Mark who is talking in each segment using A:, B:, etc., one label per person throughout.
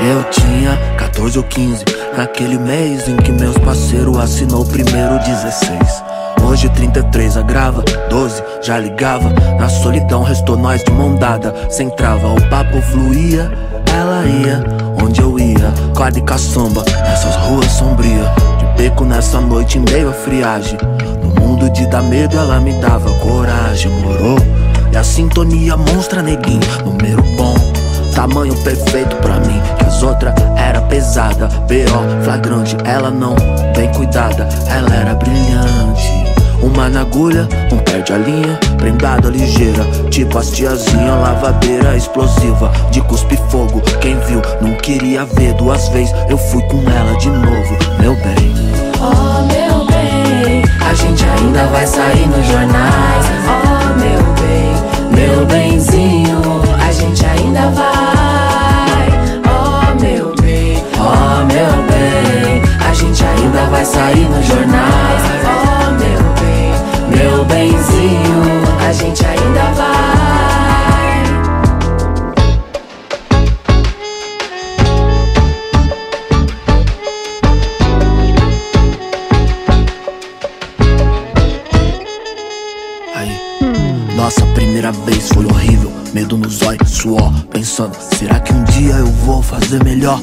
A: Eu tinha 14 ou 15 Naquele mês em que meus parceiros assinou o primeiro 16 Hoje 33 agrava, 12 já ligava. Na solidão restou nós de mão dada. Sem trava, o papo fluía Ela ia onde eu ia. Quadra e caçamba, nessas ruas sombrias. De beco nessa noite em meio a friagem. No mundo de dar medo ela me dava coragem, morou? Sintonia monstra neguinho, número bom Tamanho perfeito pra mim, que as outras era pesada. B.O. flagrante, ela não, bem cuidada. Ela era brilhante. Uma na agulha, um perde a linha Prendada ligeira, tipo as tiazinha Lavadeira explosiva, de cuspe fogo. Quem viu não queria ver. Duas vezes Eu fui com ela de novo, meu bem
B: vai sair nos jornais Oh meu bem, meu benzinho A gente ainda vai
A: Aí, nossa primeira vez foi horrível. Medo nos olhos, suor, pensando: será que um dia eu vou fazer melhor?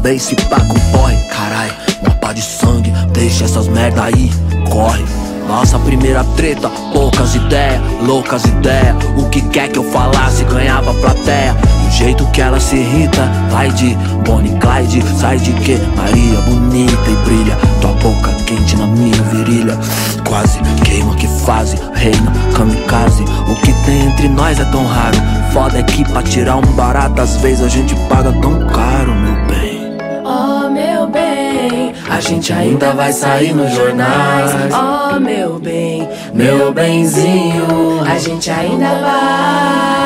A: Talvez se pá com porre, carai, uma pá de sangue, deixa essas merda aí, corre. Nossa primeira treta, poucas ideias, loucas ideias. O que quer que eu falasse ganhava plateia. Do jeito que ela se irrita, vai de Bonnie Clyde, sai de que? Maria bonita e brilha. Tua boca quente na minha virilha. Quase queima que fase, reina, kamikaze. O que tem entre nós é tão raro. Foda é que pra tirar um barato, às vezes a gente paga tão caro,
B: gente ainda vai sair nos jornais. Oh meu bem, meu benzinho, a gente ainda vai.